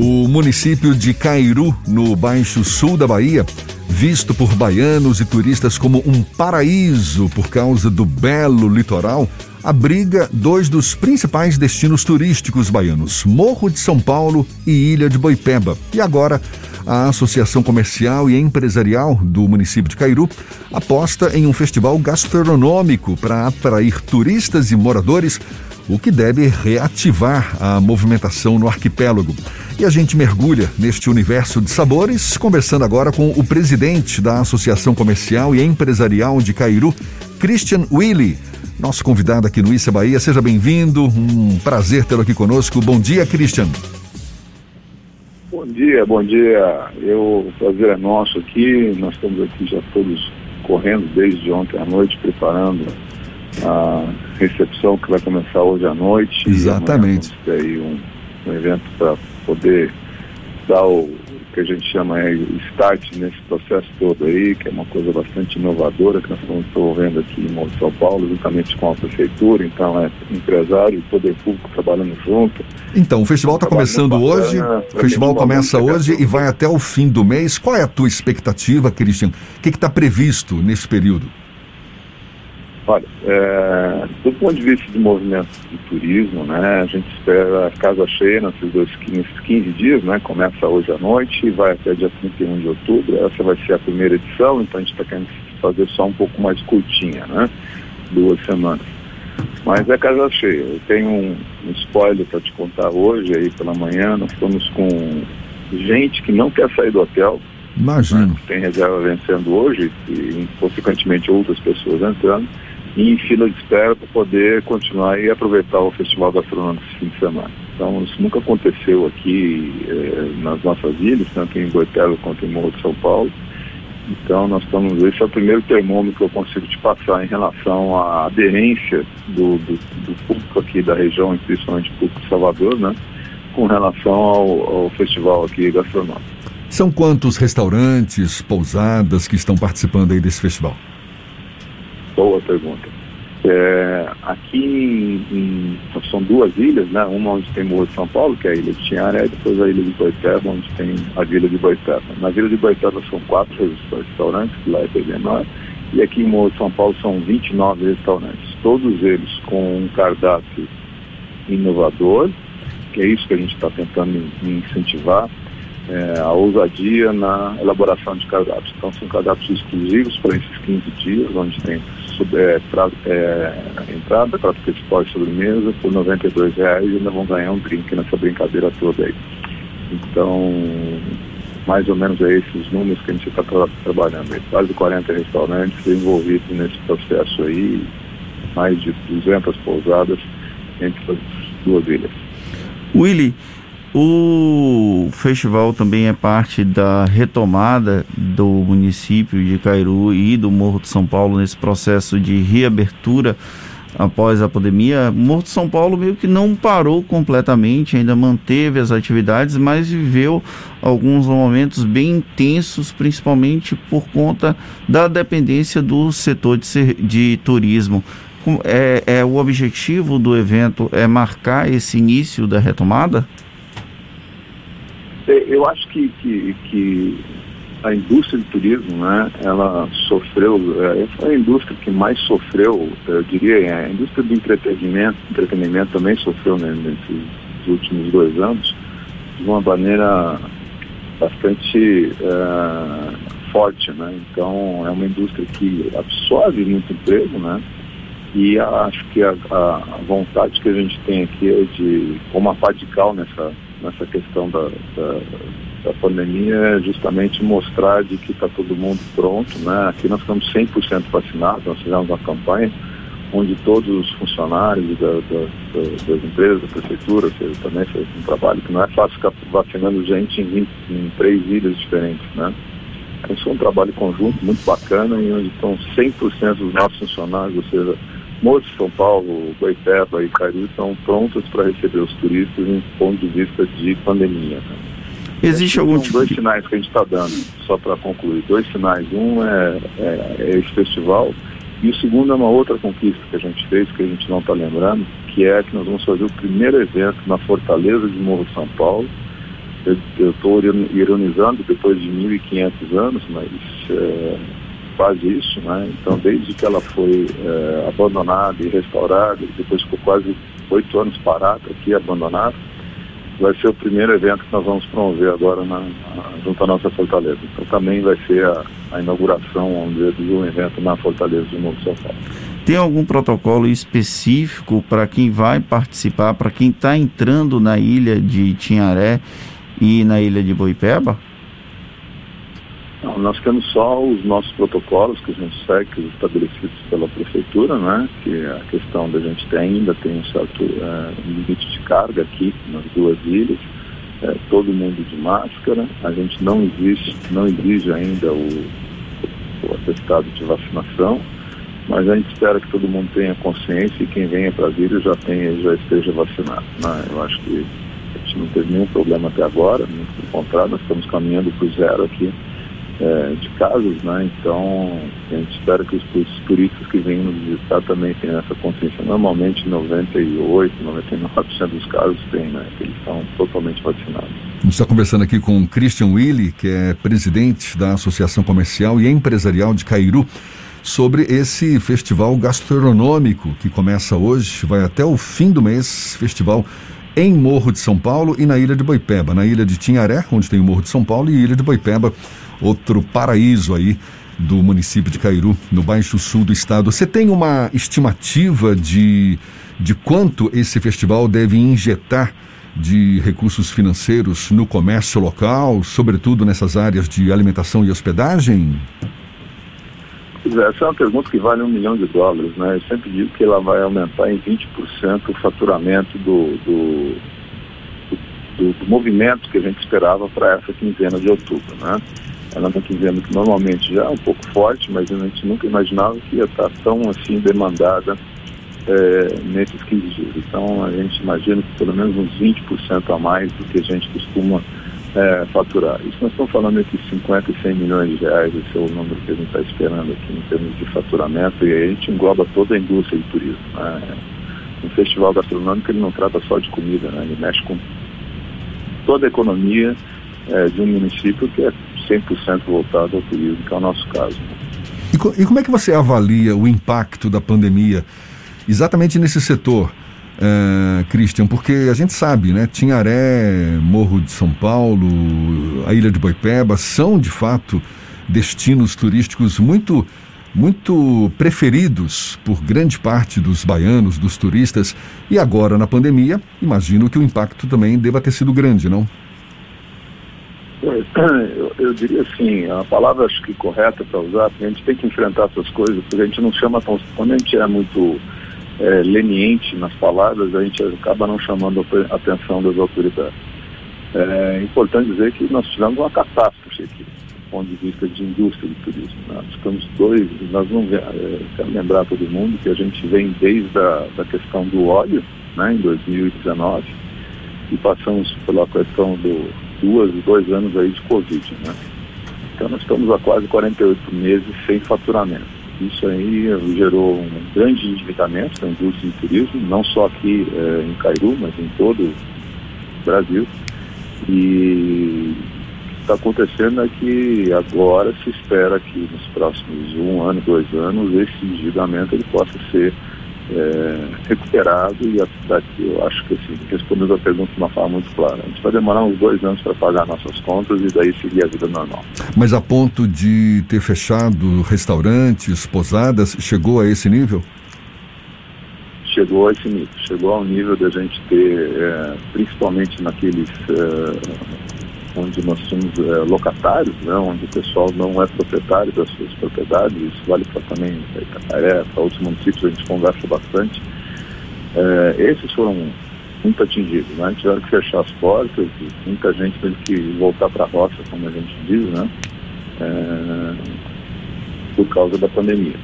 O município de Cairu, no Baixo Sul da Bahia, visto por baianos e turistas como um paraíso por causa do belo litoral, abriga dois dos principais destinos turísticos baianos, Morro de São Paulo e Ilha de Boipeba. E agora, a Associação Comercial e Empresarial do município de Cairu aposta em um festival gastronômico para atrair turistas e moradores o que deve reativar a movimentação no arquipélago. E a gente mergulha neste universo de sabores, conversando agora com o presidente da Associação Comercial e Empresarial de Cairu, Christian Willy. Nosso convidado aqui no Issa Bahia, seja bem-vindo, um prazer tê-lo aqui conosco. Bom dia, Christian. Bom dia, bom dia. Eu, o prazer é nosso aqui. Nós estamos aqui já todos correndo desde ontem à noite, preparando a recepção que vai começar hoje à noite. Exatamente. E aí um, um evento para poder dar o que a gente chama aí start nesse processo todo aí, que é uma coisa bastante inovadora que nós estamos desenvolvendo aqui em São Paulo, juntamente com a prefeitura, então é empresário e poder público trabalhando junto. Então, o festival está começando hoje, o festival começa hoje e vai até o fim do mês. Qual é a tua expectativa, Cristian? O que está previsto nesse período? Olha, é, do ponto de vista de movimento de turismo, né, a gente espera casa cheia nesses, dois, nesses 15 dias, né, começa hoje à noite e vai até dia 31 de outubro. Essa vai ser a primeira edição, então a gente está querendo fazer só um pouco mais curtinha, né, duas semanas. Mas é casa cheia. Eu tenho um, um spoiler para te contar hoje, aí pela manhã, nós estamos com gente que não quer sair do hotel, Imagino. Né, tem reserva vencendo hoje e, consequentemente, outras pessoas entrando em fila de espera para poder continuar e aproveitar o Festival Gastronômico esse fim de semana. Então, isso nunca aconteceu aqui eh, nas nossas ilhas, tanto em Boitelo quanto em Morro de São Paulo. Então, nós estamos, esse é o primeiro termômetro que eu consigo te passar em relação à aderência do, do, do público aqui da região, principalmente público de Salvador, né, com relação ao, ao festival aqui gastronômico. São quantos restaurantes, pousadas que estão participando aí desse festival? Boa pergunta. É, aqui em, em, são duas ilhas, né? Uma onde tem Morro de São Paulo, que é a ilha de Tinharé, e depois a ilha de Boiteba, onde tem a vila de Boiteba. Na vila de Boiteba são quatro restaurantes, lá é menor, e aqui em Morro de São Paulo são 29 restaurantes, todos eles com um cardápio inovador, que é isso que a gente está tentando incentivar, é, a ousadia na elaboração de cardápios. Então são cardápios exclusivos para esses 15 dias, onde tem é, pra, é, entrada, prato principal e sobremesa por R$ reais e ainda vão ganhar um drink nessa brincadeira toda aí. Então, mais ou menos é esses números que a gente está tra trabalhando aí. Quase 40 restaurantes envolvidos nesse processo aí, mais de 200 pousadas entre as duas ilhas. Willy, o festival também é parte da retomada do município de Cairu e do Morro de São Paulo nesse processo de reabertura após a pandemia. Morro de São Paulo meio que não parou completamente, ainda manteve as atividades, mas viveu alguns momentos bem intensos, principalmente por conta da dependência do setor de, ser, de turismo. É, é o objetivo do evento é marcar esse início da retomada? É, eu acho que, que, que a indústria de turismo, né, ela sofreu, é, foi a indústria que mais sofreu, eu diria, é, a indústria do entretenimento, entretenimento também sofreu né, nesses últimos dois anos de uma maneira bastante uh, forte, né? Então é uma indústria que absorve muito emprego, né? E acho que a, a vontade que a gente tem aqui é de, como a Padical nessa nessa questão da, da, da pandemia é justamente mostrar de que está todo mundo pronto. Né? Aqui nós estamos 100% vacinados, nós fizemos uma campanha onde todos os funcionários da, da, das empresas, da prefeitura, seja, também fez um trabalho que não é fácil ficar vacinando gente em, 20, em três ilhas diferentes. Né? Isso foi um trabalho conjunto muito bacana e onde estão 100% dos nossos funcionários, ou seja, Morro de São Paulo, Boiteba e Cari estão prontos para receber os turistas em ponto de vista de pandemia. Né? Existe algum tipo dois sinais que a gente está dando, só para concluir. Dois sinais. Um é, é, é, esse festival e o segundo é uma outra conquista que a gente fez, que a gente não está lembrando, que é que nós vamos fazer o primeiro evento na Fortaleza de Morro de São Paulo, eu estou ironizando depois de 1.500 anos, mas é, quase isso, né? Então, desde que ela foi é, abandonada e restaurada, depois ficou quase oito anos parada aqui, abandonada, vai ser o primeiro evento que nós vamos promover agora na, na, junto à nossa Fortaleza. Então, também vai ser a, a inauguração, dizer, de um evento na Fortaleza de Novo São Paulo. Tem algum protocolo específico para quem vai participar, para quem está entrando na ilha de Tinharé e na ilha de Boipeba? Não, nós temos só os nossos protocolos que a gente segue, estabelecidos pela prefeitura, né? Que a questão da gente ter ainda tem um certo é, limite de carga aqui nas duas ilhas, é, todo mundo de máscara, a gente não existe, não exige ainda o, o atestado de vacinação, mas a gente espera que todo mundo tenha consciência e quem venha para a ilha já tenha, já esteja vacinado. Né? Eu acho que a gente não teve nenhum problema até agora, muito pelo contrário, nós estamos caminhando para o zero aqui é, de casos, né? Então a gente espera que os, os, turistas que vêm nos visitar também tenham essa consciência. Normalmente 98, 99% dos casos têm, né? Eles estão totalmente vacinados. A gente está conversando aqui com Christian Willi, que é presidente da Associação Comercial e Empresarial de Cairu, sobre esse festival gastronômico que começa hoje, vai até o fim do mês, festival em Morro de São Paulo e na Ilha de Boipeba. Na Ilha de Tinharé, onde tem o Morro de São Paulo, e Ilha de Boipeba, outro paraíso aí do município de Cairu, no Baixo Sul do estado. Você tem uma estimativa de, de quanto esse festival deve injetar de recursos financeiros no comércio local, sobretudo nessas áreas de alimentação e hospedagem? Essa é uma pergunta que vale um milhão de dólares, né? Eu sempre digo que ela vai aumentar em 20% o faturamento do, do, do, do movimento que a gente esperava para essa quinzena de outubro, né? Ela é uma que normalmente já é um pouco forte, mas a gente nunca imaginava que ia estar tão assim demandada é, nesses 15 dias. Então a gente imagina que pelo menos uns 20% a mais do que a gente costuma é, faturar. Isso nós estamos falando entre 50 e 100 milhões de reais, esse é o número que a gente está esperando aqui em termos de faturamento, e aí a gente engloba toda a indústria de turismo. Né? Um festival gastronômico ele não trata só de comida, né? ele mexe com toda a economia é, de um município que é 100% voltado ao turismo, que é o nosso caso. E, e como é que você avalia o impacto da pandemia exatamente nesse setor? uh, Christian, porque a gente sabe, né? Tinharé, Morro de São Paulo, a Ilha de Boipeba são de fato destinos turísticos muito muito preferidos por grande parte dos baianos, dos turistas, e agora na pandemia, imagino que o impacto também deva ter sido grande, não? Eu, eu diria assim, a palavra acho que correta para usar, a gente tem que enfrentar essas coisas, porque a gente não chama tão. Quando a gente é muito é, leniente nas palavras, a gente acaba não chamando a atenção das autoridades. É importante dizer que nós tivemos uma catástrofe aqui, do ponto de vista de indústria de turismo. Nós ficamos dois, nós não é, quero lembrar todo mundo que a gente vem desde a da questão do óleo, né, em 2019, e passamos pela questão do duas, dois anos aí de Covid, né? Então nós estamos há quase 48 meses sem faturamento. Isso aí gerou um grande endividamento da indústria de turismo, não só aqui é, em Cairu, mas em todo o Brasil. E o que está acontecendo é que agora se espera que nos próximos um ano, dois anos, esse endividamento ele possa ser é, recuperado e a cidade, eu acho que assim, respondendo a pergunta de uma forma muito clara, a gente vai demorar uns dois anos para pagar nossas contas e daí seguir a vida normal. Mas a ponto de ter fechado restaurantes, posadas, chegou a esse nível? Chegou a esse nível, chegou ao nível da gente ter, é, principalmente naqueles é, onde nós somos é, locatários, né, onde o pessoal não é proprietário das suas propriedades, isso vale para também Itacaré, para outros municípios, a gente conversa bastante. É, esses foram muito atingidos, né? tiveram que fechar as portas, muita gente teve que voltar para a roça, como a gente diz, né? É, por causa da pandemia.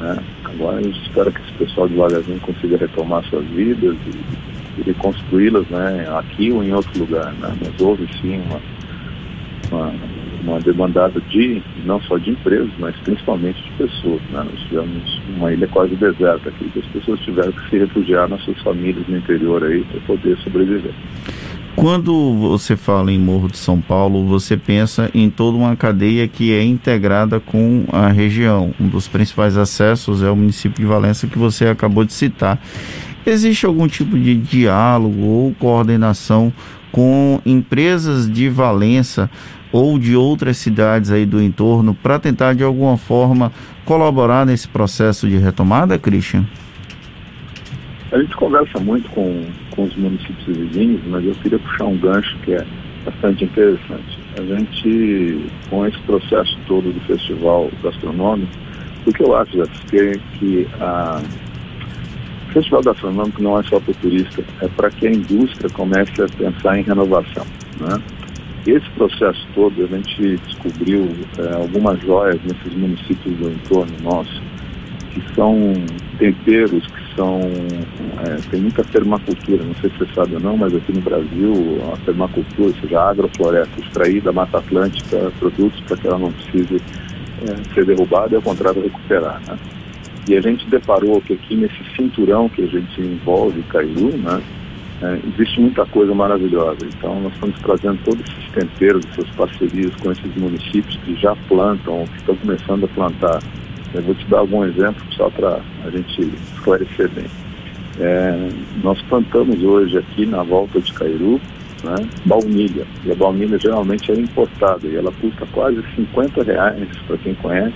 Né? Agora gente espera que esse pessoal devagarzinho consiga retomar suas vidas e e reconstruí-las né, aqui ou em outro lugar. Né? Mas houve sim uma, uma, uma, demandada de, não só de empresas, mas principalmente de pessoas. Né? Nós tivemos uma ilha quase deserta aqui, que as pessoas tiveram que se refugiar nas suas famílias no interior aí para poder sobreviver. Quando você fala em Morro de São Paulo, você pensa em toda uma cadeia que é integrada com a região. Um dos principais acessos é o município de Valença que você acabou de citar. Existe algum tipo de diálogo ou coordenação com empresas de Valença ou de outras cidades aí do entorno para tentar de alguma forma colaborar nesse processo de retomada, Christian? A gente conversa muito com, com os municípios vizinhos, mas eu queria puxar um gancho que é bastante interessante. A gente, com esse processo todo do festival gastronômico, o que eu acho, é que a, festival gastronômico não é só para o turista, é para que a indústria comece a pensar em renovação. Né? Esse processo todo, a gente descobriu é, algumas joias nesses municípios do entorno nosso, que são temperos que são. É, tem muita permacultura, não sei se você sabe ou não, mas aqui no Brasil a permacultura, ou seja, a agrofloresta, extrair da Mata Atlântica produtos para que ela não precise é, ser derrubada e ao contrário recuperar. Né? E a gente deparou que aqui nesse cinturão que a gente envolve Caiu, né, é, existe muita coisa maravilhosa. Então nós estamos trazendo todos esses temperos, essas parcerias com esses municípios que já plantam, que estão começando a plantar eu vou te dar algum exemplo só para a gente esclarecer bem. É, nós plantamos hoje aqui na volta de Cairu né, baunilha. E a baunilha geralmente é importada e ela custa quase 50 reais, para quem conhece,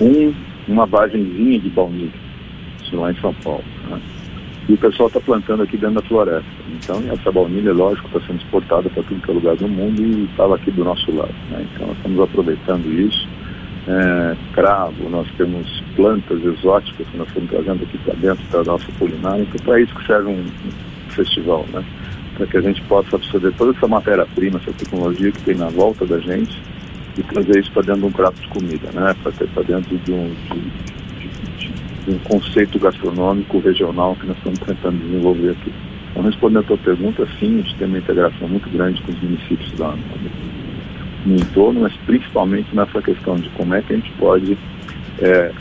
um, uma vagenzinha de baunilha, isso lá em São Paulo. Né? E o pessoal está plantando aqui dentro da floresta. Então essa baunilha, lógico, está sendo exportada para tudo que é lugar do mundo e estava aqui do nosso lado. Né? Então nós estamos aproveitando isso é, cravo, nós temos plantas exóticas que nós estamos trazendo aqui para dentro da nossa culinária. Então, para isso que serve um, um festival, né? Para que a gente possa absorver toda essa matéria-prima, essa tecnologia que tem na volta da gente e trazer isso para dentro de um prato de comida, né? Para dentro de um, de, de, de um conceito gastronômico regional que nós estamos tentando desenvolver aqui. Então, respondendo a tua pergunta, sim, a gente tem uma integração muito grande com os municípios da, no entorno, mas principalmente nessa questão de como é que a gente pode é,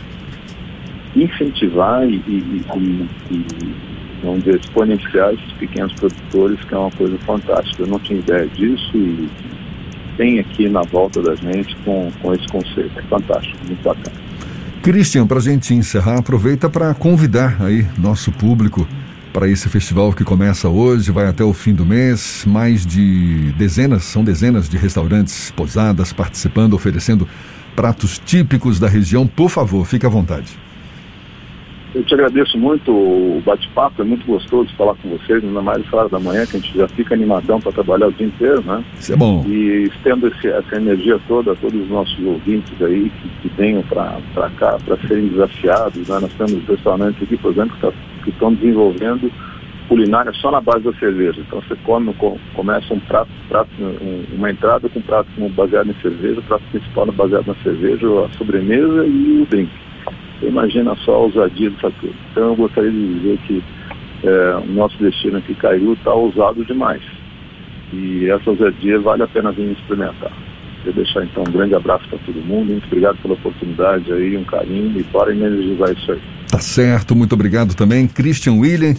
incentivar e, e, e, e, vamos dizer, exponenciar esses pequenos produtores, que é uma coisa fantástica. Eu não tinha ideia disso e tem aqui na volta da gente com, com esse conceito. É fantástico, muito bacana. Christian, para a gente encerrar, aproveita para convidar aí nosso público para esse festival que começa hoje, vai até o fim do mês. Mais de dezenas, são dezenas de restaurantes, posadas participando, oferecendo pratos típicos da região. Por favor, fique à vontade. Eu te agradeço muito o bate-papo, é muito gostoso falar com vocês, ainda mais às horas da manhã, que a gente já fica animadão para trabalhar o dia inteiro, né? Isso é bom. E estendo esse, essa energia toda a todos os nossos ouvintes aí que, que venham para cá para serem desafiados. Né? Nós temos restaurantes aqui, por exemplo, que, tá, estão desenvolvendo culinária só na base da cerveja. Então você come, começa um prato, prato uma entrada com um prato baseado em cerveja, o prato principal baseado na cerveja, a sobremesa e o drink. Imagina só a ousadia disso tudo. Então eu gostaria de dizer que é, o nosso destino aqui, Caiu, está ousado demais. E essa ousadia vale a pena vir experimentar. Queria deixar então um grande abraço para todo mundo, muito obrigado pela oportunidade aí, um carinho e bora energizar isso aí. Tá certo, muito obrigado também, Christian William.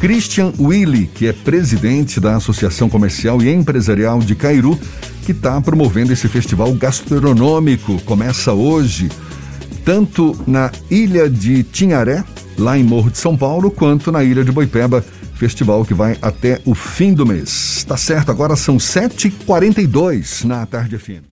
Christian Willi, que é presidente da Associação Comercial e Empresarial de Cairu, que está promovendo esse festival gastronômico. Começa hoje tanto na ilha de Tinharé, lá em Morro de São Paulo, quanto na ilha de Boipeba, festival que vai até o fim do mês. Tá certo, agora são 7h42 na tarde fim.